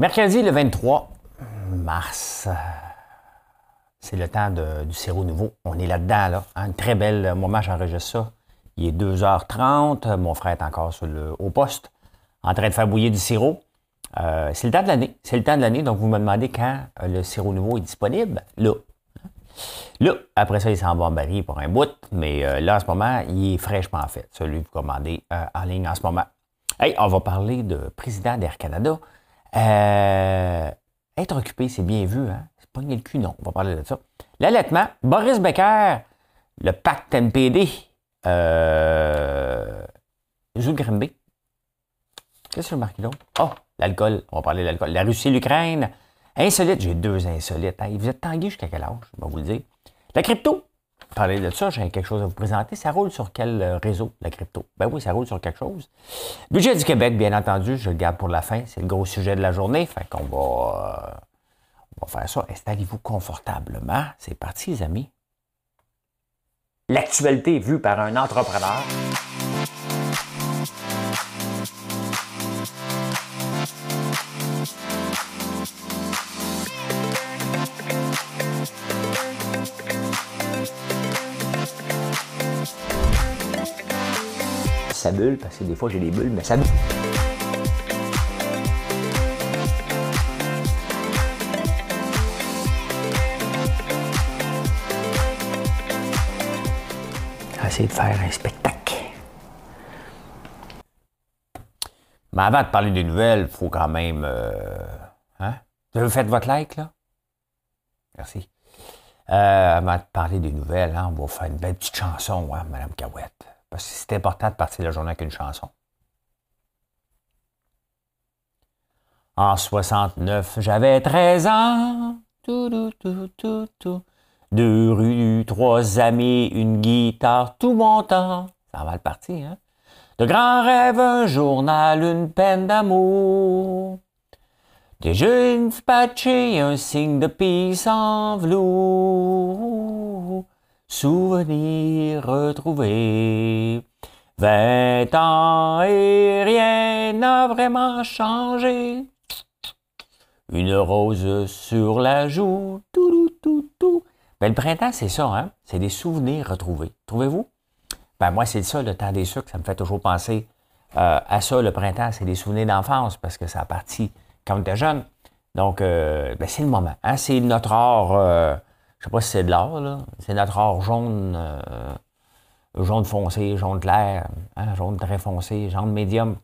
Mercredi le 23 mars, c'est le temps du sirop nouveau. On est là-dedans, là. Un très bel moment, j'enregistre ça. Il est 2h30, mon frère est encore au poste, en train de faire bouillir du sirop. Euh, c'est le temps de l'année. C'est le temps de l'année, donc vous me demandez quand euh, le sirop nouveau est disponible. Là. Là, après ça, il s'en va en pour un bout, mais euh, là, en ce moment, il est fraîchement fait, celui que vous commandez en ligne en ce moment. Hey, on va parler de président d'Air Canada. Être occupé, c'est bien vu, hein? C'est pas le cul, non. On va parler de ça. L'allaitement, Boris Becker, le pacte NPD, euh. Qu'est-ce que je marqué là? Oh, l'alcool. On va parler de l'alcool. La Russie l'Ukraine. Insolite. J'ai deux insolites. vous êtes tangués jusqu'à quel âge? Je vais vous le dire. La crypto. Parler de ça, j'ai quelque chose à vous présenter. Ça roule sur quel euh, réseau, la crypto? Ben oui, ça roule sur quelque chose. Budget du Québec, bien entendu, je le garde pour la fin. C'est le gros sujet de la journée. Fait qu'on va, euh, va faire ça. Installez-vous confortablement. C'est parti, les amis. L'actualité vue par un entrepreneur. Bulle, parce que des fois j'ai des bulles, mais ça bulle. Essayer de faire un spectacle. Mais avant de parler des nouvelles, il faut quand même. Euh, hein? Vous avez fait votre like, là? Merci. Euh, avant de parler des nouvelles, hein, on va faire une belle petite chanson, hein, Madame Cahouette. Parce que c'est important de partir la journée avec une chanson. En 69, j'avais 13 ans. Tout, tout, tout, Deux rues, trois amis, une guitare, tout mon temps. Ça va le partir, hein? De grands rêves, un journal, une peine d'amour. Des jeunes patchés, un signe de peace en velours. Souvenirs retrouvés. Vingt ans et rien n'a vraiment changé. Une rose sur la joue. Tout, tout, tout. Ben, le printemps, c'est ça, hein? C'est des souvenirs retrouvés. Trouvez-vous? Ben, moi, c'est ça, le temps des sucres. Ça me fait toujours penser euh, à ça, le printemps. C'est des souvenirs d'enfance parce que ça a parti quand on était jeune. Donc, euh, ben, c'est le moment. Hein? C'est notre art. Euh, je sais pas si c'est de l'or, là. C'est notre or jaune, euh, jaune foncé, jaune clair, hein, jaune très foncé, jaune médium.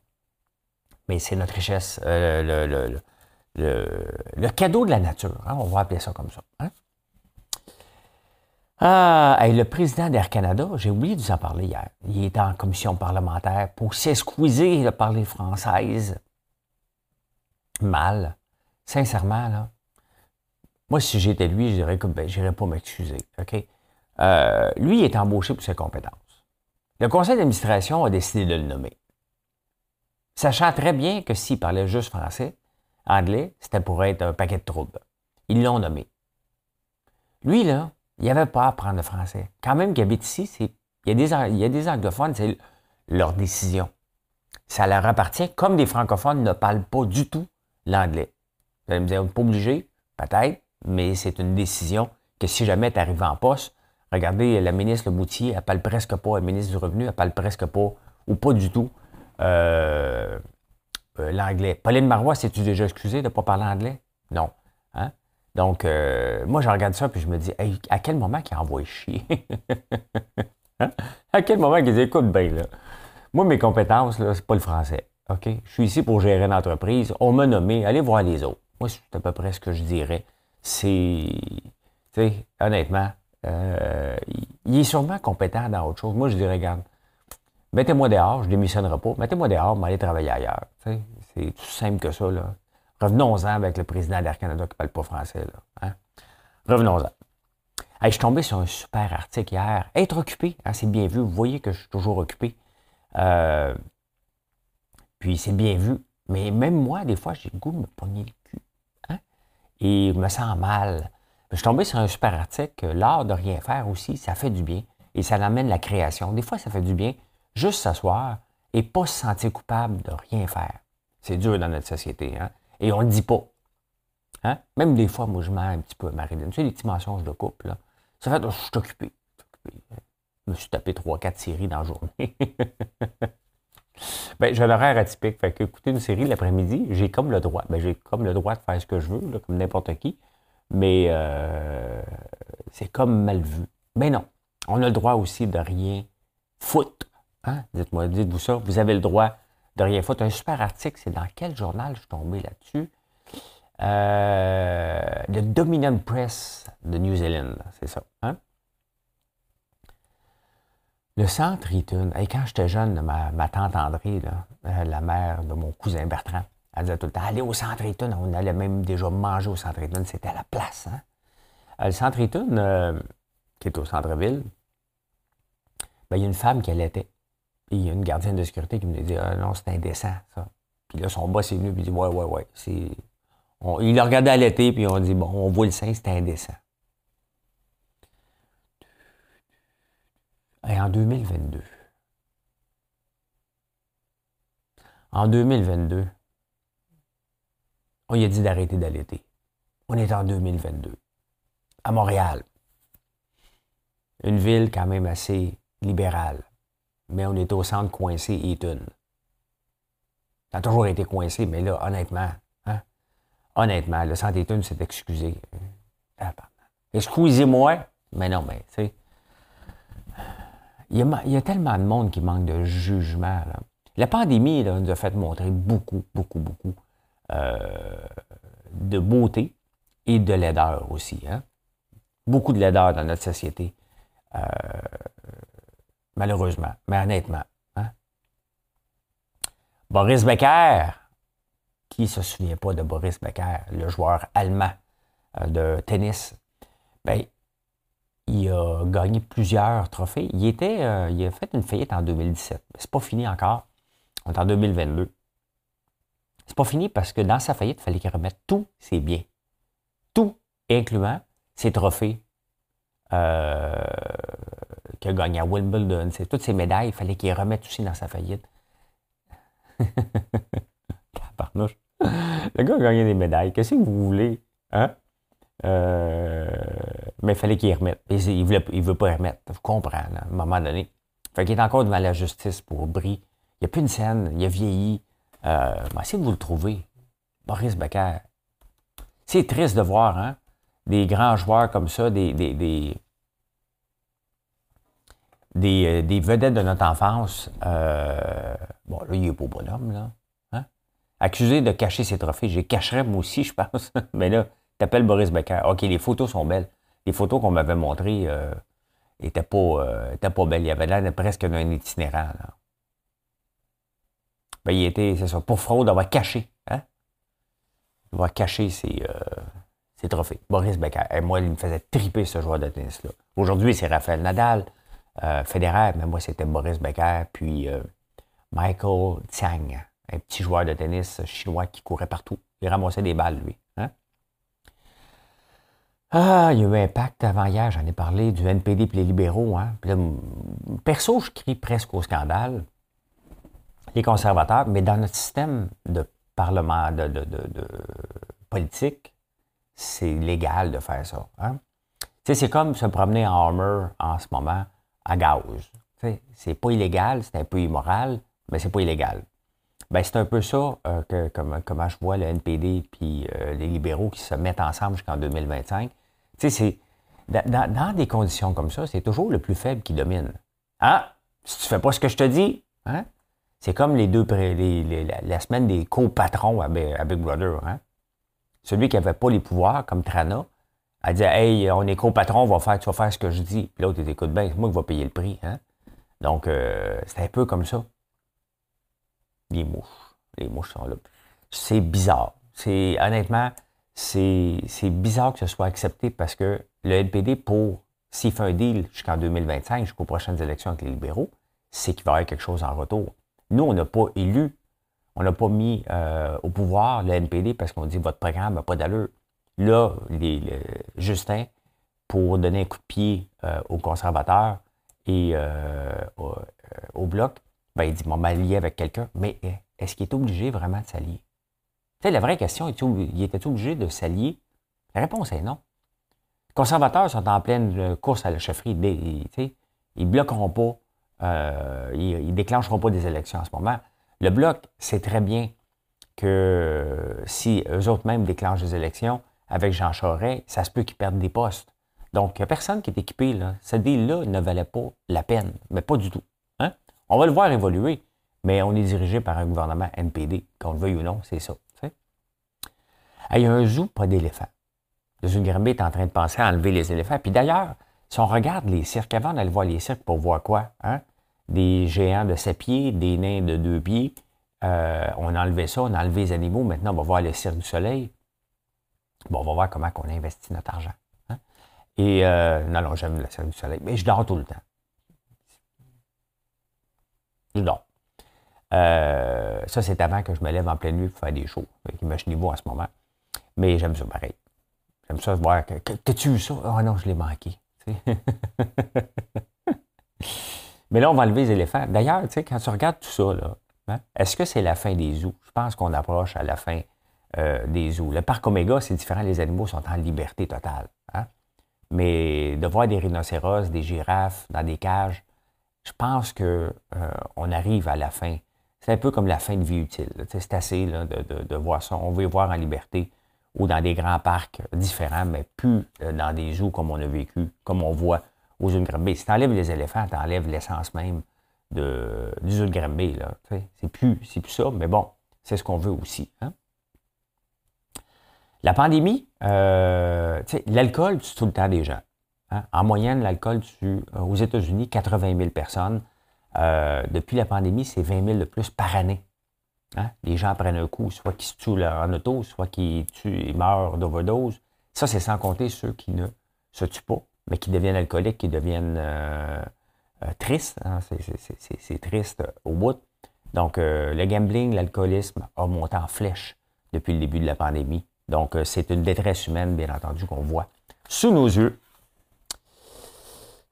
Mais c'est notre richesse, euh, le, cadeau de la nature. Hein, on va appeler ça comme ça. Hein. Ah, le président d'Air Canada, j'ai oublié de vous en parler hier. Il était en commission parlementaire pour s'excuser de parler française. Mal. Sincèrement, là. Moi, si j'étais lui, je dirais que ben, je n'irais pas m'excuser. Euh, lui, il est embauché pour ses compétences. Le conseil d'administration a décidé de le nommer. Sachant très bien que s'il parlait juste français, anglais, c'était pour être un paquet de troubles. Ils l'ont nommé. Lui, là, il avait pas à apprendre le français. Quand même qu'il habite ici, il, y a des, il y a des anglophones, c'est leur décision. Ça leur appartient, comme des francophones ne parlent pas du tout l'anglais. Vous allez me dire, pas obligé, peut-être, mais c'est une décision que si jamais tu arrives en poste, regardez, la ministre Boutier, elle parle presque pas, la ministre du Revenu, elle parle presque pas, ou pas du tout, euh, euh, l'anglais. Pauline Marois, c'est-tu déjà excusé de ne pas parler anglais? Non. Hein? Donc, euh, moi, je regarde ça, puis je me dis, à quel moment qu'il envoie chier? Hein? À quel moment qu'ils écoutent bien, là? Moi, mes compétences, là, c'est pas le français. OK? Je suis ici pour gérer une entreprise. On m'a nommé. Allez voir les autres. Moi, c'est à peu près ce que je dirais c'est, honnêtement, euh, il est sûrement compétent dans autre chose. Moi, je dis, regarde, mettez-moi dehors, je ne démissionnerai pas, mettez-moi dehors, mais allez travailler ailleurs. c'est tout simple que ça. Là. Revenons-en avec le président d'Air Canada qui parle pas français. Là, hein. Revenons-en. je suis tombé sur un super article hier. Être occupé, hein, c'est bien vu. Vous voyez que je suis toujours occupé. Euh, puis c'est bien vu. Mais même moi, des fois, j'ai le goût de me pogner le et je me sens mal. Je suis tombé sur un super article que l'art de rien faire aussi, ça fait du bien et ça amène la création. Des fois, ça fait du bien juste s'asseoir et pas se sentir coupable de rien faire. C'est dur dans notre société. Hein? Et on ne le dit pas. Hein? Même des fois, moi, je mets un petit peu à Marilyn. Tu sais, les petits mensonges de couple, là. Ça fait, je suis occupé. Je me suis tapé 3-4 séries dans la journée. ben, j'ai l'horaire atypique. Fait que écouter une série l'après-midi, j'ai comme le droit. Ben, j'ai comme le droit de faire ce que je veux, comme n'importe qui. Mais euh, c'est comme mal vu. Mais non. On a le droit aussi de rien foutre. Hein? Dites-moi, dites-vous ça. Vous avez le droit de rien foutre. Un super article, c'est dans quel journal je suis tombé là-dessus? Euh, le Dominion Press de New Zealand, c'est ça. Hein? Le centre Eaton, et quand j'étais jeune, ma, tante André, euh, la mère de mon cousin Bertrand, elle disait tout le temps, allez au centre Eaton. On allait même déjà manger au centre Eaton, c'était à la place. Hein? Euh, le centre Eaton, qui est au centre-ville, ben, il y a une femme qui allaitait. Il y a une gardienne de sécurité qui me dit ah, non, c'est indécent, ça. Puis là, son boss est venu et il dit Ouais, ouais, ouais. C'est... il a regardé allaiter, puis on dit Bon, on voit le sein, c'est indécent. Et en 2022, en 2022, on lui a dit d'arrêter d'allaiter. On est en 2022. À Montréal. Une ville quand même assez libérale. Mais on est au centre coincé Eaton. Ça a toujours été coincé, mais là, honnêtement, hein, honnêtement, le centre Eaton s'est excusé. Excusez-moi, mais non, mais, tu sais, il y, a, tellement de monde qui manque de jugement. La pandémie nous a fait montrer beaucoup, beaucoup, beaucoup euh, de beauté et de laideur aussi. Hein. Beaucoup de laideur dans notre société. Euh, malheureusement, mais honnêtement. Hein. Boris Becker, qui ne se souvient pas de Boris Becker, le joueur allemand euh, de tennis, ben, il a gagné plusieurs trophées. Il, était, euh, il a fait une faillite en 2017. C'est pas fini encore. On est en 2022. C'est pas fini parce que dans sa faillite, il fallait qu'il remette tous ses biens. Tout, incluant ses trophées euh, qu'il a gagné à Wimbledon. Toutes ces médailles, il fallait qu'il remette aussi dans sa faillite. Le gars a gagné des médailles. Qu'est-ce que vous voulez? Hein? Euh, mais il fallait qu'il les remette. Il ne veut pas les remettre. Vous comprenez, à un moment donné. Fait qu'il est encore devant la justice pour Brie. Il n'y a plus une scène. Il a vieilli. Euh, essayez de vous le trouver. Boris Becker. C'est triste de voir hein, des grands joueurs comme ça, des, des, des, des, des, vedettes de notre enfance. Euh, bon, là, il est beau bonhomme, là. Hein? Accusé de cacher ses trophées. J'ai cacherais moi aussi, je pense. Mais là, t'appelles Boris Becker. OK, les photos sont belles. Les photos qu'on m'avait montrées n'étaient euh, pas, pas belles. Il y avait l'air presque d'un itinérant. Ben, il était, c'est ça, pour fraude, d'avoir caché. Hein? D'avoir caché ses, euh, ses, trophées. Boris Becker. Moi, il me faisait triper ce joueur de tennis-là. Aujourd'hui, c'est Raphaël Nadal, euh, mais moi, c'était Boris Becker, puis euh, Michael Tsang, un petit joueur de tennis chinois qui courait partout. Il ramassait des balles, lui. Ah, il y a eu un pacte avant hier, j'en ai parlé, du NPD et les libéraux. Hein. perso, je crie presque au scandale. Les conservateurs, mais dans notre système de parlement, de, politique, c'est légal de faire ça. Hein. C'est comme se promener en Armor en ce moment à gaz. C'est pas illégal, c'est un peu immoral, mais c'est pas illégal. Ben, c'est un peu ça euh, que comme, comment je vois le NPD puis euh, les libéraux qui se mettent ensemble jusqu'en 2025. Tu sais, dans, des conditions comme ça, c'est toujours le plus faible qui domine. Ah, si tu fais pas ce que je te dis, hein? C'est comme les deux, la, semaine des co-patrons à, Big Brother. Hein? Celui qui n'avait pas les pouvoirs, comme Trana, a dit Hey, on est co-patron, tu vas faire ce que je dis. Puis l'autre, il écoute bien, c'est moi qui vais payer le prix. Hein? Donc, euh, c'est un peu comme ça. Les mouches. Sont là. C'est bizarre. C'est honnêtement, c'est bizarre que ce soit accepté parce que le NPD, pour s'il fait un deal jusqu'en 2025, jusqu'aux prochaines élections avec les libéraux, c'est qu'il va y avoir quelque chose en retour. Nous, on n'a pas élu, on n'a pas mis euh, au pouvoir le NPD parce qu'on dit votre programme n'a pas d'allure. Là, Justin, pour donner un coup de pied euh, aux conservateurs et euh, au, Bloc, ben, il dit, bon, m'allier avec quelqu'un, mais est-ce qu'il est obligé vraiment de s'allier? sais, la vraie question, il était obligé de s'allier? La réponse est non. Les conservateurs sont en pleine course à la chefferie. Ils ne bloqueront pas, euh, ils déclencheront pas des élections en ce moment. Le bloc sait très bien que si eux autres même déclenchent des élections avec Jean Charest, ça se peut qu'ils perdent des postes. Donc, il n'y a personne qui est équipé. Là. Cette deal-là ne valait pas la peine, mais pas du tout. Hein? On va le voir évoluer, mais on est dirigé par un gouvernement NPD, qu'on le veuille ou non, c'est ça. Il y a un zoo, pas d'éléphants. Le zoo de est en train de penser à enlever les éléphants. Puis d'ailleurs, si on regarde les cirques, avant d'aller voir les cirques pour voir quoi? Hein? Des géants de 7 pieds, des nains de 2 pieds. Euh, on a enlevé ça, on a enlevé les animaux. Maintenant, on va voir le cirque du soleil. Bon, on va voir comment on investit notre argent. Et euh, non, non, j'aime la série du soleil. Mais je dors tout le temps. Dors. Euh, ça, c'est avant que je me lève en pleine nuit pour faire des shows. Imaginez-vous en ce moment. Mais j'aime ça pareil. J'aime ça voir. T'as-tu vu ça? Oh non, je l'ai manqué. Mais là, on va enlever les éléphants. D'ailleurs, quand tu regardes tout ça, là, hein, est-ce que c'est la fin des zoos? Je pense qu'on approche à la fin euh, des zoos. Le parc Oméga, c'est différent. Les animaux sont en liberté totale. Hein? Mais de voir des rhinocéros, des girafes dans des cages, je pense qu'on euh, arrive à la fin. C'est un peu comme la fin de vie utile. C'est assez de, voir ça. On veut les voir en liberté ou dans des grands parcs différents, mais plus euh, dans des zoos comme on a vécu, comme on voit aux zoos de Granby. Si tu enlèves les éléphants, tu enlèves l'essence même de, du zoo de Granby. C'est plus, plus ça, mais bon, c'est ce qu'on veut aussi. Hein. La pandémie, euh, l'alcool tue tout le temps des gens. Hein? En moyenne, l'alcool tue euh, aux États-Unis 80 000 personnes. Euh, depuis la pandémie, c'est 20 000 de plus par année. Hein? Les gens prennent un coup, soit qu'ils se tuent en auto, soit qu'ils meurent d'overdose. Ça, c'est sans compter ceux qui ne se tuent pas, mais qui deviennent alcooliques, qui deviennent tristes. Hein? C'est triste au bout. Donc, le gambling, l'alcoolisme a monté en flèche depuis le début de la pandémie. Donc, euh, c'est une détresse humaine, bien entendu, qu'on voit sous nos yeux.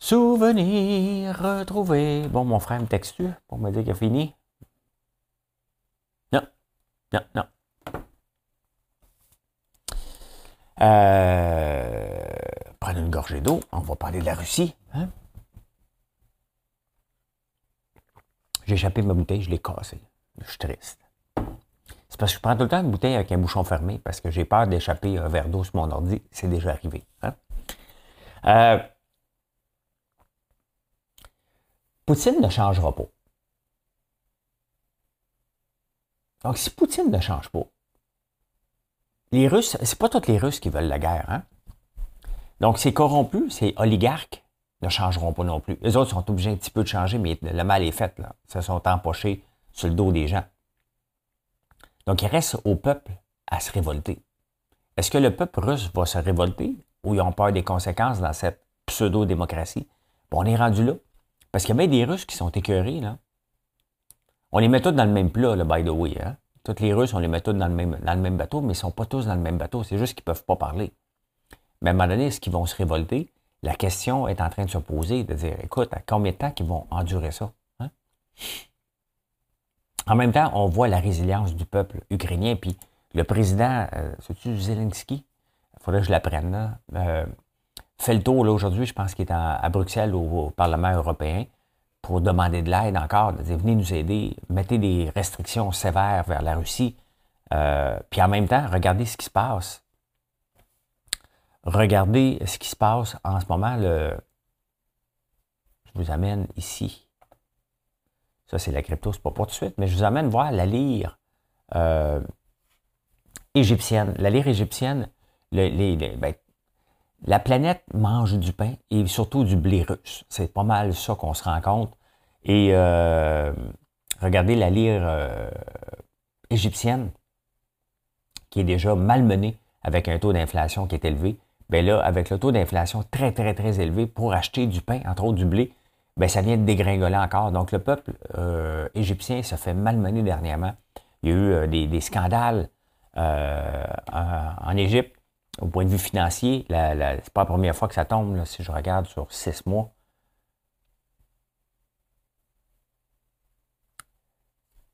Souvenir retrouvé. Bon, mon frère me texte pour me dire qu'il a fini? Non, non, non. Euh, prenez une gorgée d'eau. On va parler de la Russie. Hein? J'ai échappé ma bouteille, je l'ai cassée. Je suis triste. C'est parce que je prends tout le temps une bouteille avec un bouchon fermé parce que j'ai peur d'échapper un verre d'eau sur mon ordi. C'est déjà arrivé. Hein? Euh, Poutine ne changera pas. Donc, si Poutine ne change pas, les Russes, c'est pas tous les Russes qui veulent la guerre. Hein? Donc, ces corrompus, ces oligarques ne changeront pas non plus. Les autres sont obligés un petit peu de changer, mais le mal est fait. Ils se sont empochés sur le dos des gens. Donc, il reste au peuple à se révolter. Est-ce que le peuple russe va se révolter ou ils ont peur des conséquences dans cette pseudo-démocratie? Bon, on est rendu là. Parce qu'il y a même des Russes qui sont écœurés, là. On les met tous dans le même plat, là, by the way. Hein? Tous les Russes, on les met tous dans le même, bateau, mais ils ne sont pas tous dans le même bateau. C'est juste qu'ils ne peuvent pas parler. Mais à un moment donné, est-ce qu'ils vont se révolter? La question est en train de se poser, de dire, écoute, à combien de temps qu'ils vont endurer ça? Hein? En même temps, on voit la résilience du peuple ukrainien. Puis le président, euh, c'est-tu Zelensky? Il faudrait que je l'apprenne. Euh, fait le tour là, aujourd'hui, je pense qu'il est à Bruxelles au, Parlement européen pour demander de l'aide encore, de dire venez nous aider, mettez des restrictions sévères vers la Russie. Euh, puis en même temps, regardez ce qui se passe. Regardez ce qui se passe en ce moment. Je vous amène ici. Ça, c'est la crypto, c'est pas pour tout de suite, mais je vous amène voir la lyre euh, égyptienne. La lyre égyptienne, ben, la planète mange du pain et surtout du blé russe. C'est pas mal ça qu'on se rend compte. Et euh, regardez la lyre euh, égyptienne, qui est déjà malmenée avec un taux d'inflation qui est élevé. Bien là, avec le taux d'inflation très, très, très élevé, pour acheter du pain, entre autres du blé, ben, ça vient de dégringoler encore. Donc, le peuple euh, égyptien se fait malmener dernièrement. Il y a eu des, scandales en, Égypte au point de vue financier. La, c'est pas la première fois que ça tombe, si je regarde sur six mois.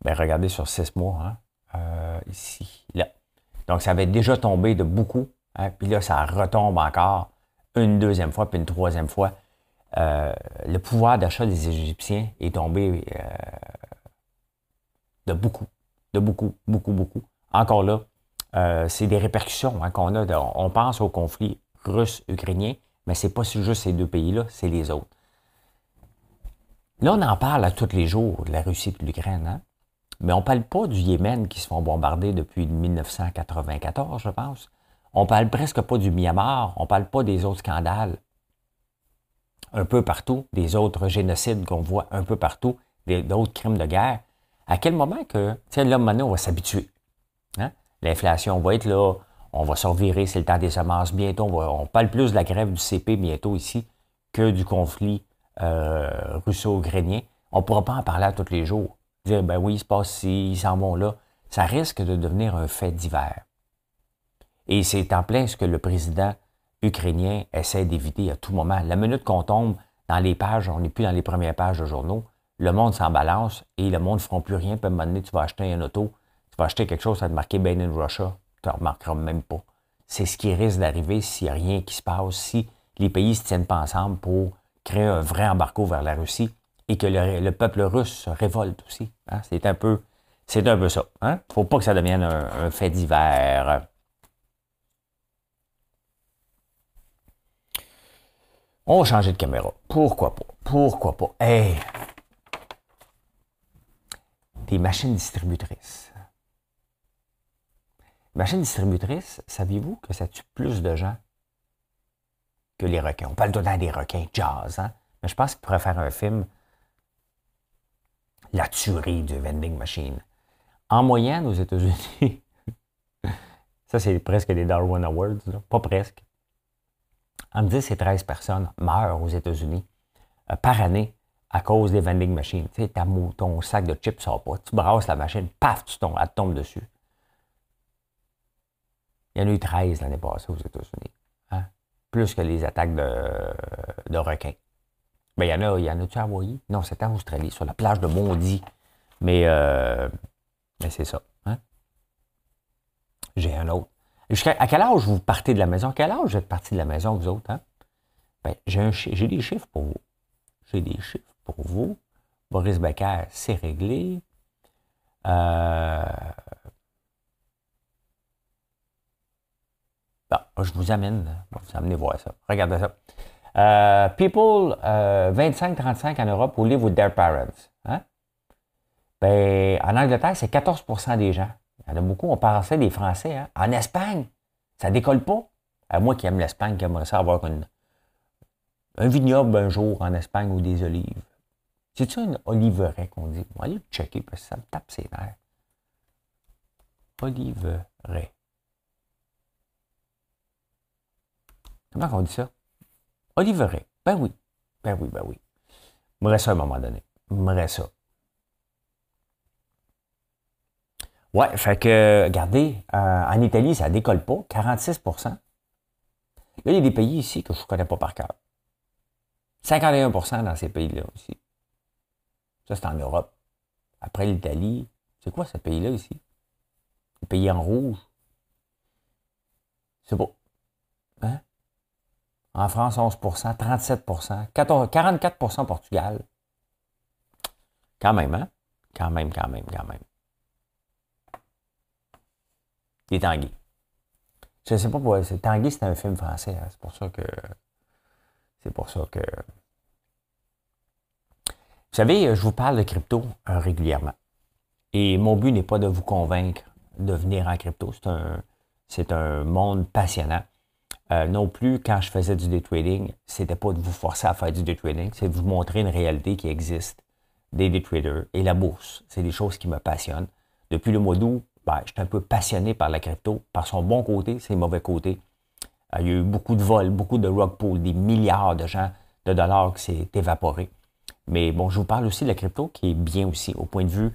Ben, regardez sur six mois, hein, ici, là. Donc, ça avait déjà tombé de beaucoup. Hein, puis là, ça retombe encore une deuxième fois, puis une troisième fois. Euh, le pouvoir d'achat des Égyptiens est tombé euh, de beaucoup, de beaucoup, beaucoup, beaucoup. Encore là, euh, c'est des répercussions hein, qu'on a. on pense au conflit russe-ukrainien, mais c'est pas juste ces deux pays-là, c'est les autres. Là, on en parle à tous les jours, de la Russie et de l'Ukraine, hein? mais on ne parle pas du Yémen qui se font bombarder depuis 1994, je pense. On ne parle presque pas du Myanmar, on ne parle pas des autres scandales un peu partout, des autres génocides qu'on voit un peu partout, d'autres crimes de guerre. À quel moment que, tu sais, là, maintenant, on va s'habituer. Hein? L'inflation va être là, on va se revirer, c'est le temps des semences bientôt. On, parle plus de la grève du CP bientôt ici que du conflit euh, russo-ukrainien. On ne pourra pas en parler à tous les jours. Dire, ben oui, il se passe ci, ils s'en vont là. Ça risque de devenir un fait divers. Et c'est en plein ce que le président ukrainien essaie d'éviter à tout moment. La minute qu'on tombe dans les pages, on n'est plus dans les premières pages de journaux, le monde s'en balance et le monde ne fera plus rien. Puis à un moment donné, tu vas acheter un auto, vas acheter quelque chose, ça va te marquer Bain in Russia, tu ne remarqueras même pas. C'est ce qui risque d'arriver s'il n'y a rien qui se passe, si les pays ne se tiennent pas ensemble pour créer un vrai embargo vers la Russie et que le, peuple russe se révolte aussi. Hein. C'est un peu c'est un peu ça. Il hein. ne faut pas que ça devienne un fait divers. On va changer de caméra. Pourquoi pas? Pourquoi pas? Hey! Des machines distributrices. Machines distributrices, saviez-vous que ça tue plus de gens que les requins? On parle tout le temps des requins jazz, hein? Mais je pense qu'il pourrait faire un film La tuerie du vending machine. En moyenne, aux États-Unis, ça c'est presque des Darwin Awards, pas presque entre 10 et 13 personnes meurent aux États-Unis euh, par année à cause des vending machines. Tu sais, ton sac de chips sort pas. Tu brasses la machine, paf, tu tombes, elle tombe dessus. Il y en a eu 13 l'année passée aux États-Unis. Hein? Plus que les attaques de, requins. Mais il y en a-tu à Hawaii? Non, c'était en Australie, sur la plage de Bondy. Mais, euh, mais c'est ça. Hein? J'ai un autre à quel âge vous partez de la maison? À quel âge vous êtes parti de la maison, vous autres? Hein? Ben, j'ai, des chiffres pour vous. J'ai des chiffres pour vous. Boris Becker, c'est réglé. Euh... je vous amène. Vous amener voir ça. Regardez ça. Euh, people 25-35 euh, en Europe who live with their parents. Hein? Ben, en Angleterre, c'est 14% des gens. Il y en a beaucoup, on pensait des Français. Hein? En Espagne, ça décolle pas. À moi qui aime l'Espagne, qui aimerait ça avoir un vignoble un jour en Espagne ou des olives. C'est ça une oliveraie qu'on dit? On va aller le checker parce que ça me tape ses nerfs. Oliveraie. Comment on dit ça? Oliveraie. Ben oui. Ben oui, ben oui. reste ça à un moment donné. me reste ça. Ouais, fait que, regardez, euh, en Italie, ça décolle pas, 46% Là, il y a des pays ici que je ne connais pas par cœur. 51% dans ces pays-là aussi. Ça, c'est en Europe. Après l'Italie, c'est quoi ce pays-là ici? Le pays en rouge. C'est beau. Hein? En France, 11% 37% 44% Portugal. Quand même, hein? Quand même, quand même, quand même. Les Tanguy. Je ne sais pas pourquoi. Tanguy, c'est un film français. Hein. C'est pour ça que. C'est pour ça que. Vous savez, je vous parle de crypto euh, régulièrement. Et mon but n'est pas de vous convaincre de venir en crypto. C'est un, c'est un monde passionnant. Euh, non plus, quand je faisais du day trading, c'était pas de vous forcer à faire du day trading, c'est de vous montrer une réalité qui existe des day traders et la bourse. C'est des choses qui me passionnent. Depuis le mois d'août, ben, je suis un peu passionné par la crypto, par son bon côté, ses mauvais côtés. Euh, il y a eu beaucoup de vols, beaucoup de rug pool, des milliards de gens, de dollars qui s'est évaporé. Mais bon, je vous parle aussi de la crypto qui est bien aussi, au point de vue,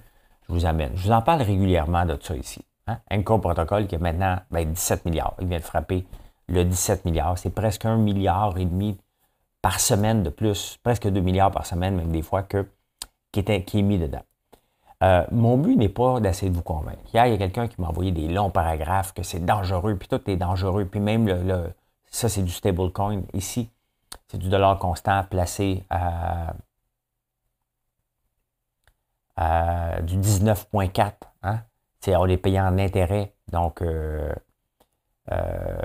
je vous amène. Je vous en parle régulièrement de ça ici. Hein? Encore Protocol qui a maintenant 17 ben, milliards. Il vient de frapper le 17 milliards. C'est presque un milliard et demi par semaine de plus, presque 2 milliards par semaine, même des fois, que, qui, est mis dedans. Euh, mon but n'est pas d'essayer de vous convaincre. Hier, il y a quelqu'un qui m'a envoyé des longs paragraphes que c'est dangereux, puis tout est dangereux, puis même ça, c'est du stablecoin. Ici, c'est du dollar constant placé à, du 19,4. Hein? On est payé en intérêt. Donc, euh, euh,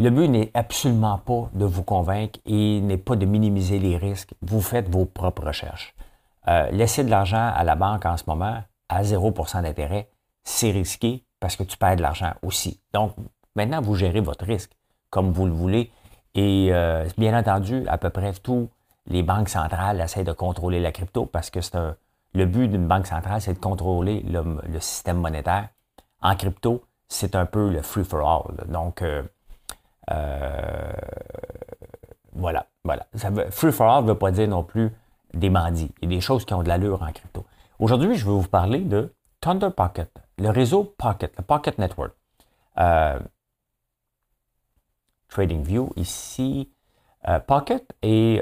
Le but n'est absolument pas de vous convaincre et n'est pas de minimiser les risques. Vous faites vos propres recherches. Euh, laisser de l'argent à la banque en ce moment à 0% d'intérêt, c'est risqué parce que tu perds de l'argent aussi. Donc, maintenant, vous gérez votre risque comme vous le voulez. Et euh, bien entendu, à peu près tous les banques centrales essaient de contrôler la crypto parce que c'est le but d'une banque centrale, c'est de contrôler le, système monétaire. En crypto, c'est un peu le free for all. Donc, euh, euh, voilà, voilà. free for all ne veut pas dire non plus des bandits. A des choses qui ont de l'allure en crypto. Aujourd'hui, je vais vous parler de Thunder Pocket, le réseau Pocket, le Pocket Network. Euh, TradingView ici. Euh, Pocket et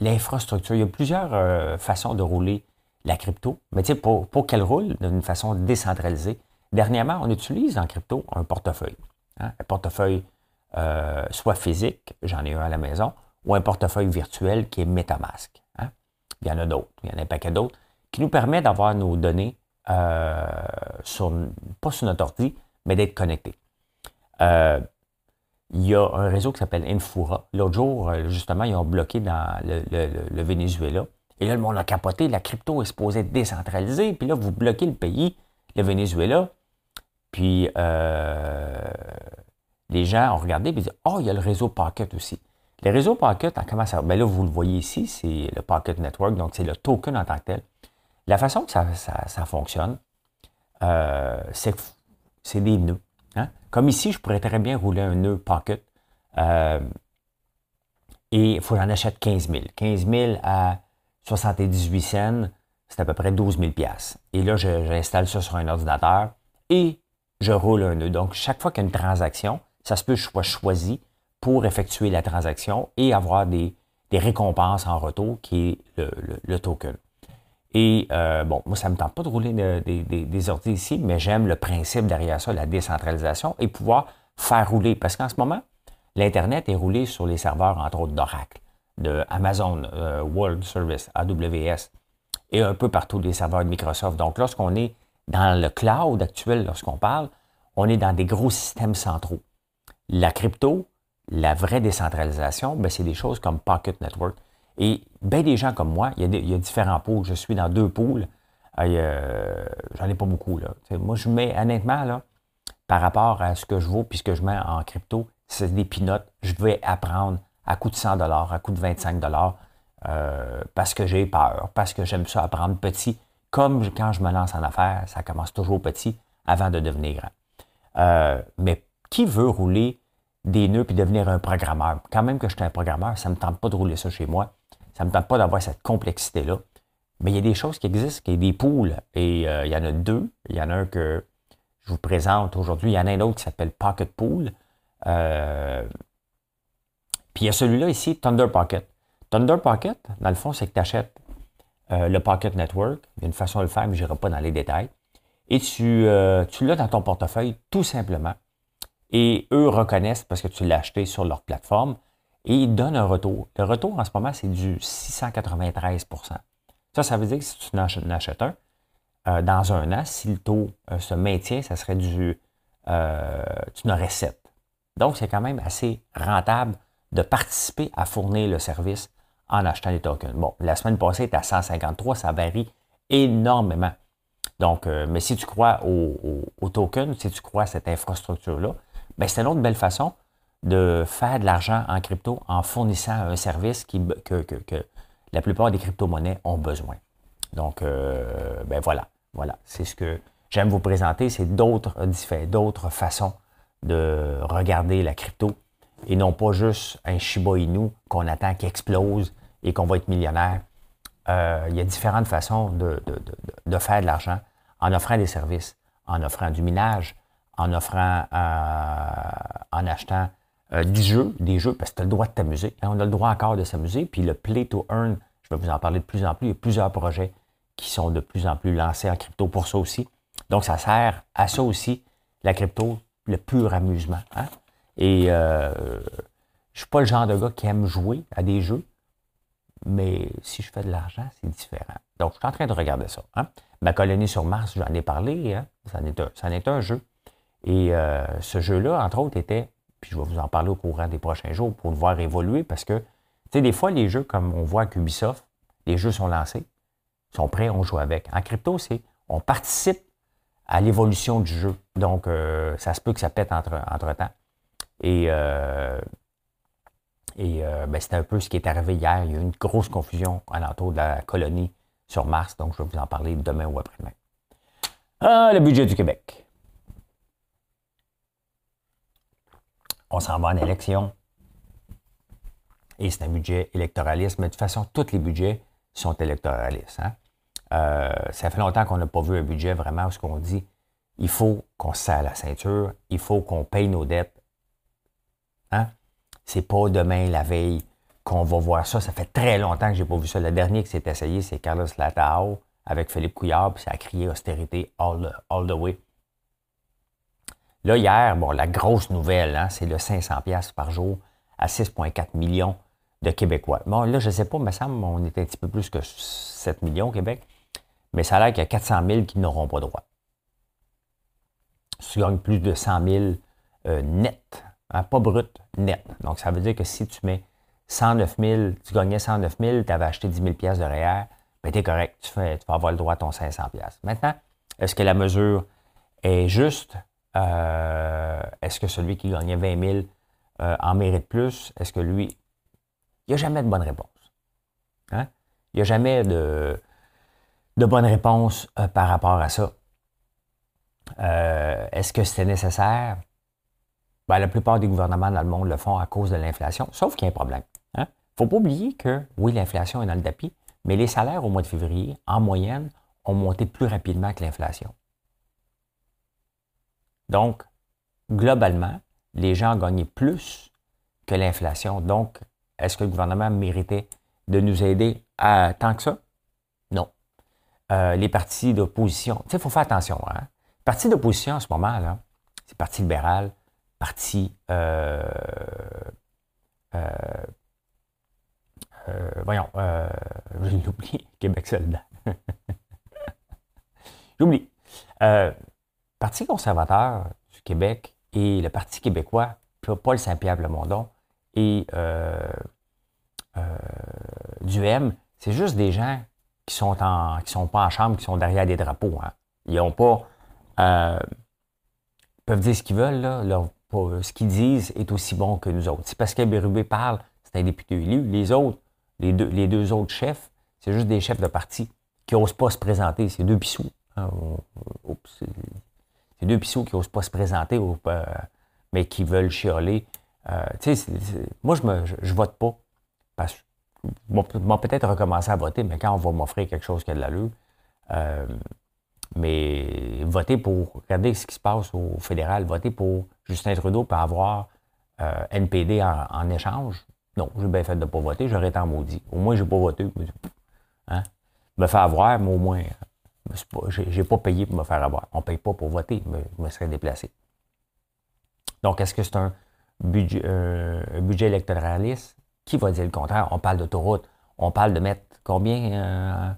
l'infrastructure. Il y a plusieurs façons de rouler la crypto, mais tu sais, pour, pour qu'elle roule d'une façon décentralisée, dernièrement, on utilise en crypto un portefeuille. Hein, un portefeuille euh, soit physique, j'en ai un à la maison, ou un portefeuille virtuel qui est MetaMask. Hein. Il y en a d'autres, il y en a un paquet d'autres, qui nous permet d'avoir nos données, euh, sur, pas sur notre ordi, mais d'être connectés. Euh, il y a un réseau qui s'appelle Infura. L'autre jour, justement, ils ont bloqué le, Venezuela. Et là, le monde a capoté. La crypto est supposée être décentralisée. Puis là, vous bloquez le pays, le Venezuela. Puis, les gens ont regardé et disent Oh, il y a le réseau Pocket aussi. Le réseau Pocket, comment ça ben là, vous le voyez ici, c'est le Pocket Network, donc c'est le token en tant que tel. La façon que ça, fonctionne, euh, c'est des nœuds. Hein. Comme ici, je pourrais très bien rouler un nœud Pocket euh, et il faut que j'en achète 15 000. 15 000 à 78 cents, c'est à peu près 12 000 Et là, j'installe ça sur un ordinateur et je roule un nœud. Donc, chaque fois qu'il y a une transaction, ça se peut que je sois choisi pour effectuer la transaction et avoir des, récompenses en retour, qui est le, token. Et euh, bon, moi, ça ne me tente pas de rouler des, des, ordi ici, mais j'aime le principe derrière ça, la décentralisation, et pouvoir faire rouler. Parce qu'en ce moment, l'Internet est roulé sur les serveurs, entre autres, d'Oracle, de Amazon euh, World Service, AWS, et un peu partout des serveurs de Microsoft. Donc, lorsqu'on est dans le cloud actuel, lorsqu'on parle, on est dans des gros systèmes centraux. La crypto, la vraie décentralisation, ben, c'est des choses comme Pocket Network. Et bien des gens comme moi, il y, a différents pools. Je suis dans deux pools. Euh, J'en ai pas beaucoup. Là. moi, je mets honnêtement, là, par rapport à ce que je vaux puis ce que je mets en crypto, c'est des pinottes. Je vais apprendre à coût de 100 à coût de 25 euh, parce que j'ai peur, parce que j'aime ça apprendre petit. Comme quand je me lance en affaires, ça commence toujours petit avant de devenir grand. Euh, mais qui veut rouler des nœuds puis devenir un programmeur? Quand même que je suis un programmeur, ça ne me tente pas de rouler ça chez moi. Ça ne me tente pas d'avoir cette complexité-là. Mais il y a des choses qui existent, qui a des poules, et euh, il y en a deux. Il y en a un que je vous présente aujourd'hui. Il y en a un autre qui s'appelle Pocket Pool. Euh, puis il y a celui-là ici, Thunder Pocket. Thunder Pocket, dans le fond, c'est que tu achètes le Pocket Network. Il y a une façon de le faire, mais je n'irai pas dans les détails. Et tu l'as dans ton portefeuille tout simplement et eux reconnaissent parce que tu l'as acheté sur leur plateforme et ils donnent un retour. Le retour en ce moment, c'est du 693% Ça, ça veut dire que si tu en achètes un, euh, dans un an, si le taux euh, se maintient, ça serait du. Euh, tu n'aurais 7. Donc, c'est quand même assez rentable de participer à fournir le service en achetant des tokens. Bon, la semaine passée, était à 153, ça varie énormément. Donc, mais si tu crois au, au token, si tu crois à cette infrastructure-là, c'est une autre belle façon de faire de l'argent en crypto en fournissant un service que, la plupart des crypto-monnaies ont besoin. Donc, euh, ben voilà, voilà, c'est ce que j'aime vous présenter, c'est d'autres, d'autres façons de regarder la crypto et non pas juste un Shiba Inu qu'on attend qui explose et qu'on va être millionnaire. Euh, il y a différentes façons de faire de l'argent en offrant des services, en offrant du minage, en offrant, euh, en achetant euh, du jeu, des jeux, parce que tu as le droit de t'amuser. Hein, on a le droit encore de s'amuser. Puis le Play to Earn, je vais vous en parler de plus en plus. Il y a plusieurs projets qui sont de plus en plus lancés en crypto pour ça aussi. Donc, ça sert à ça aussi, la crypto, le pur amusement. Hein. Et euh, je suis pas le genre de gars qui aime jouer à des jeux, mais si je fais de l'argent, c'est différent. Donc, je suis en train de regarder ça. Hein. Ma colonie sur Mars, j'en ai parlé, hein. ça, en est un, jeu. Et euh, ce jeu-là, entre autres, était, puis je vais vous en parler au courant des prochains jours pour le voir évoluer, parce que, tu sais, des fois, les jeux, comme on voit à Ubisoft, les jeux sont lancés, sont prêts, on joue avec. En crypto, c'est on participe à l'évolution du jeu. Donc, euh, ça se peut que ça pète entre, entre temps. Et euh, et ben, c'était un peu ce qui est arrivé hier. Il y a eu une grosse confusion alentour de la colonie sur Mars, donc je vais vous en parler demain ou après-demain. Ah, le budget du Québec. On s'en va en élection. Et c'est un budget électoraliste, mais de toute façon, tous les budgets sont électoralistes. Hein. Euh, ça fait longtemps qu'on n'a pas vu un budget vraiment où ce qu'on dit il faut qu'on se serre la ceinture, il faut qu'on paye nos dettes. Hein? C'est pas demain, la veille, qu'on va voir ça. Ça fait très longtemps que j'ai pas vu ça. Le dernier qui s'est essayé, c'est Carlos Latao avec Philippe Couillard, puis ça a crié austérité all the, way. Là, hier, bon, la grosse nouvelle, hein, c'est le 500$ par jour à 6,4 millions de Québécois. Bon, là, je ne sais pas, mais semble on est un petit peu plus que 7 millions au Québec, mais ça a l'air qu'il y a 400 000 qui n'auront pas droit. Tu gagnes plus de 100 000 euh, net, Hein, pas brut, net. Donc, ça veut dire que si tu mets 109 000, tu gagnais 109 000, tu avais acheté 10 000 de REER, ben, tu es correct. Tu, vas avoir le droit à ton 500 Maintenant, est-ce que la mesure est juste? Euh, est-ce que celui qui gagnait 20 000 euh, en mérite plus? Est-ce que lui... Il n'y a jamais de bonne réponse. Hein? Il n'y a jamais de, bonne réponse euh, par rapport à ça. est-ce que c'était nécessaire? Ben, la plupart des gouvernements dans le monde le font à cause de l'inflation, sauf qu'il y a un problème. Il hein? ne faut pas oublier que, oui, l'inflation est dans le tapis, mais les salaires au mois de février, en moyenne, ont monté plus rapidement que l'inflation. Donc, globalement, les gens gagné plus que l'inflation. Donc, est-ce que le gouvernement méritait de nous aider tant que ça? Non. Euh, les partis d'opposition, tu il faut faire attention. Hein? Partis d'opposition en ce moment, là, c'est Parti libéral, parti, euh, euh, voyons, j'ai oublié, Québec soldat. J'oublie. Parti conservateur du Québec et le Parti québécois, Paul Saint-Pierre Plamondon et du M, c'est juste des gens qui sont en, qui sont pas en chambre, qui sont derrière des drapeaux. Hein. Ils n'ont pas, peuvent dire ce qu'ils veulent, là, euh, ce qu'ils disent est aussi bon que nous autres. Si Pascal Bérubé parle, c'est un député élu. Les autres, les deux, les deux autres chefs, c'est juste des chefs de parti qui n'osent pas se présenter. C'est deux pissous. Hein, c'est deux pissous qui n'osent pas se présenter, euh, mais qui veulent chialer. Euh, moi, je ne vote pas. Parce que je peut-être recommencer à voter, mais quand on va m'offrir quelque chose qui a de l'allure, mais voter pour, regardez ce qui se passe au fédéral, voter pour Justin Trudeau pour avoir euh, NPD en, échange. Non, j'ai bien fait de ne pas voter, j'aurais été en maudit. Au moins, je n'ai pas voté. Hein? Me faire avoir, mais au moins, je n'ai pas payé pour me faire avoir. On ne paye pas pour voter, mais je me serais déplacé. Donc, est-ce que c'est un budget, euh, budget électoraliste? Qui va dire le contraire? On parle d'autoroute. On parle de mettre combien? Euh,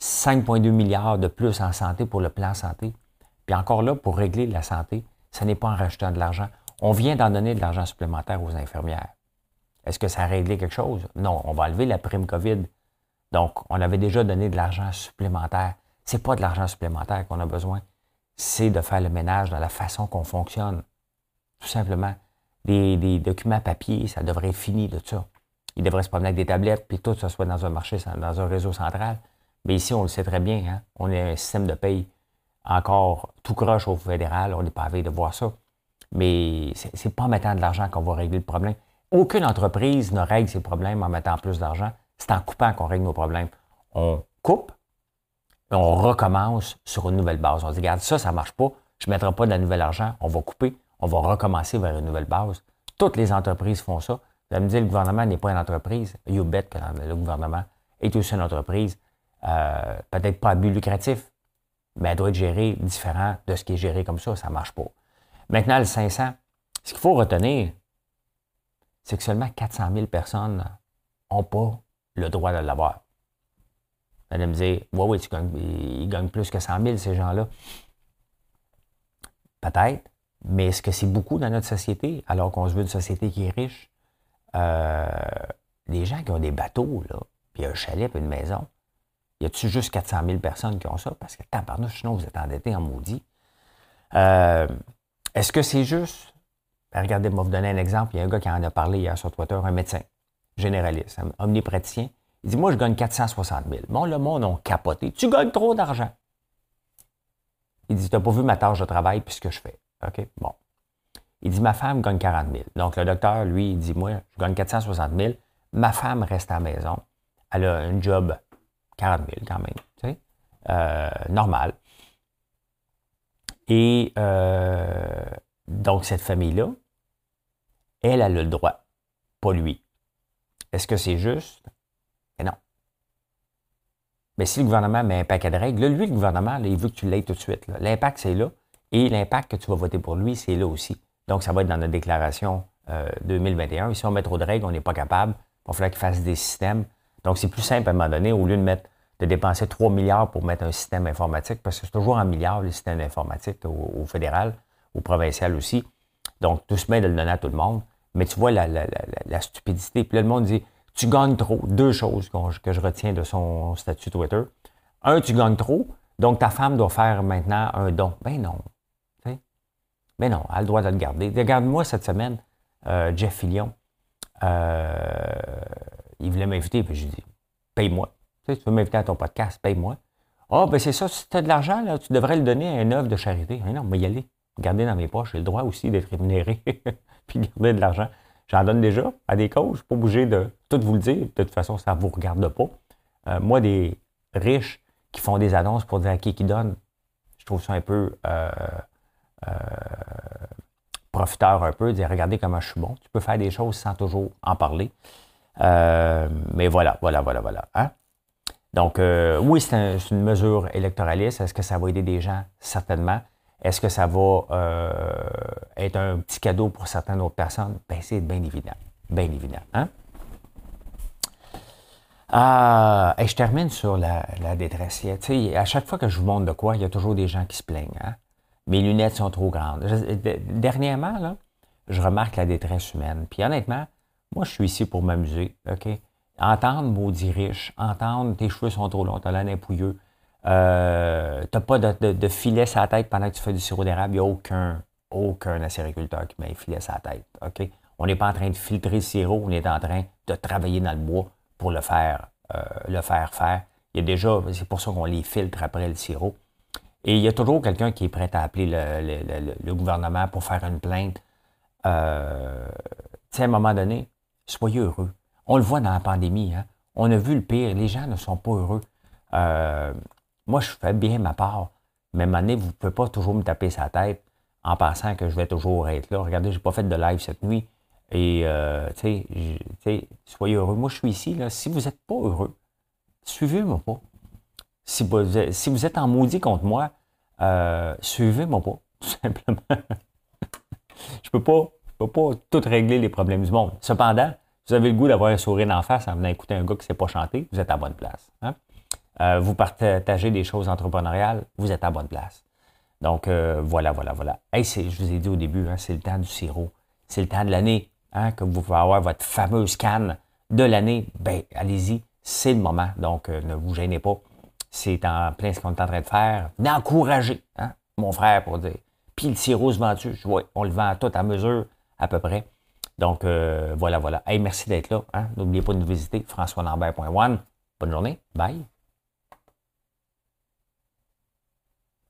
5,2 milliards de plus en santé pour le plan santé. Puis encore là, pour régler la santé, ce n'est pas en rajoutant de l'argent. On vient d'en donner de l'argent supplémentaire aux infirmières. Est-ce que ça a réglé quelque chose? Non, on va enlever la prime COVID. Donc, on avait déjà donné de l'argent supplémentaire. Ce n'est pas de l'argent supplémentaire qu'on a besoin, c'est de faire le ménage dans la façon qu'on fonctionne. Tout simplement. Des, documents papier, ça devrait être fini de ça. Ils devraient se promener avec des tablettes, puis tout ça soit dans un marché, dans un réseau central. Mais ici, on le sait très bien, hein? on a un système de paye encore tout croche au fédéral, on n'est pas avec de voir ça. Mais ce n'est pas en mettant de l'argent qu'on va régler le problème. Aucune entreprise ne règle ses problèmes en mettant plus d'argent. C'est en coupant qu'on règle nos problèmes. On coupe, on recommence sur une nouvelle base. On dit, regarde, ça, ça ne marche pas, je ne mettrai pas de la nouvelle argent, on va couper, on va recommencer vers une nouvelle base. Toutes les entreprises font ça. Vous allez me dire, le gouvernement n'est pas une entreprise. You bet que le gouvernement est aussi une entreprise. Euh, peut-être pas à but lucratif, mais elle doit être gérée différent de ce qui est géré comme ça. Ça ne marche pas. Maintenant, le 500, ce qu'il faut retenir, c'est que seulement 400 000 personnes n'ont pas le droit de l'avoir. Allez me dire, oui, oui, ils gagnent plus que 100 000, ces gens-là. Peut-être, mais est-ce que c'est beaucoup dans notre société, alors qu'on se veut une société qui est riche? Euh, les gens qui ont des bateaux, puis un chalet, puis une maison, y a-tu juste 400 000 personnes qui ont ça? Parce que, tabarnouche, sinon vous êtes endettés en maudit. Euh, est-ce que c'est juste? Ben, regardez, moi vous donner un exemple. Il y a un gars qui en a parlé hier sur Twitter, un médecin généraliste, un omnipraticien. Il dit, moi, je gagne 460 000. Bon, le monde a capoté. Tu gagnes trop d'argent. Il dit, tu n'as pas vu ma tâche de travail puis ce que je fais. OK? Bon. Il dit, ma femme gagne 40 000. Donc, le docteur, lui, il dit, moi, je gagne 460 000. Ma femme reste à la maison. Elle a un job 40 000 quand même. Tu sais? Euh, normal. Et euh, donc, cette famille-là, elle, a le droit, pas lui. Est-ce que c'est juste? Mais si le gouvernement met un paquet de règles, lui, le gouvernement, il veut que tu l'aies tout de suite. L'impact, c'est là. Et l'impact que tu vas voter pour lui, c'est là aussi. Donc, ça va être dans notre déclaration 2021. Euh, si on met trop de règles, on n'est pas capable. Il va falloir qu'il fasse des systèmes. Donc, c'est plus simple à un moment donné, au lieu de mettre de dépenser 3 milliards pour mettre un système informatique, parce que c'est toujours en milliards, les systèmes informatiques au, fédéral, au provincial aussi. Donc, tout se met de le donner à tout le monde. Mais tu vois la, stupidité. Puis là, le monde dit Tu gagnes trop. Deux choses que je retiens de son statut Twitter. Un, tu gagnes trop. Donc, ta femme doit faire maintenant un don. Ben non. Ben non, elle a le droit de le garder. Regarde-moi cette semaine, euh, Jeff Fillion. Euh, il voulait m'inviter, puis je lui dis Paye-moi. Tu, peux m'inviter à ton podcast, paye-moi. Ah, ben c'est ça, si tu as de l'argent, tu devrais le donner à une œuvre de charité. Mais non, mais y aller. Garder dans mes poches, j'ai le droit aussi d'être rémunéré, puis garder de l'argent. J'en donne déjà à des causes, je suis pas obligé de tout vous le dire. De toute façon, ça ne vous regarde pas. Euh, moi, des riches qui font des annonces pour dire à qui qui donne, je trouve ça un peu euh, euh, profiteur un peu, dire regardez comment je suis bon. Tu peux faire des choses sans toujours en parler. mais voilà, voilà, voilà, voilà. Hein? Donc, oui, c'est une mesure électoraliste. Est-ce que ça va aider des gens? Certainement. Est-ce que ça va euh, être un petit cadeau pour certaines autres personnes? Ben, c'est bien évident. Bien évident. Hein? Ah, et je termine sur la, détresse. à chaque fois que je vous montre de quoi, il y a toujours des gens qui se plaignent. Hein? Mes lunettes sont trop grandes. dernièrement, là, je remarque la détresse humaine. Puis honnêtement, moi, je suis ici pour m'amuser. Entendre maudit riche, entendre tes cheveux sont trop longs, t'as l'air pouilleux, euh, tu n'as pas de, filet sur la tête pendant que tu fais du sirop d'érable. Il n'y a aucun, aucun acériculteur qui met un filet sur la tête. On n'est pas en train de filtrer le sirop, on est en train de travailler dans le bois pour le faire, euh, le faire faire. Il y a déjà, c'est pour ça qu'on les filtre après le sirop. Et il y a toujours quelqu'un qui est prêt à appeler le, gouvernement pour faire une plainte. Euh, à un moment donné, soyez heureux. On le voit dans la pandémie. Hein? On a vu le pire. Les gens ne sont pas heureux. Euh, moi, je fais bien ma part. Mais donné, vous ne pouvez pas toujours me taper sa tête en pensant que je vais toujours être là. Regardez, je n'ai pas fait de live cette nuit. Et, euh, tu sais, soyez heureux. Moi, je suis ici. Là. Si vous n'êtes pas heureux, suivez-moi pas. Si vous, si êtes en maudit contre moi, euh, suivez-moi pas, tout simplement. je peux pas, peux pas tout régler les problèmes du monde. Cependant, vous avez le goût d'avoir un sourire d'en face en venant écouter un gars qui ne sait pas chanter, vous êtes à bonne place. Hein? Euh, vous partagez des choses entrepreneuriales, vous êtes à bonne place. Donc, euh, voilà, voilà, voilà. Hey, je vous ai dit au début, hein, c'est le temps du sirop. C'est le temps de l'année hein, que vous pouvez avoir votre fameuse canne de l'année. Ben, allez-y, c'est le moment. Donc, euh, ne vous gênez pas. C'est en plein ce qu'on est en train de faire. D'encourager hein, mon frère pour dire. Puis le sirop se? Oui, on le vend tout à mesure, à peu près. Donc, voilà, voilà. Hey, merci d'être là. N'oubliez pas de nous visiter, françoislambert.one. Bonne journée. Bye.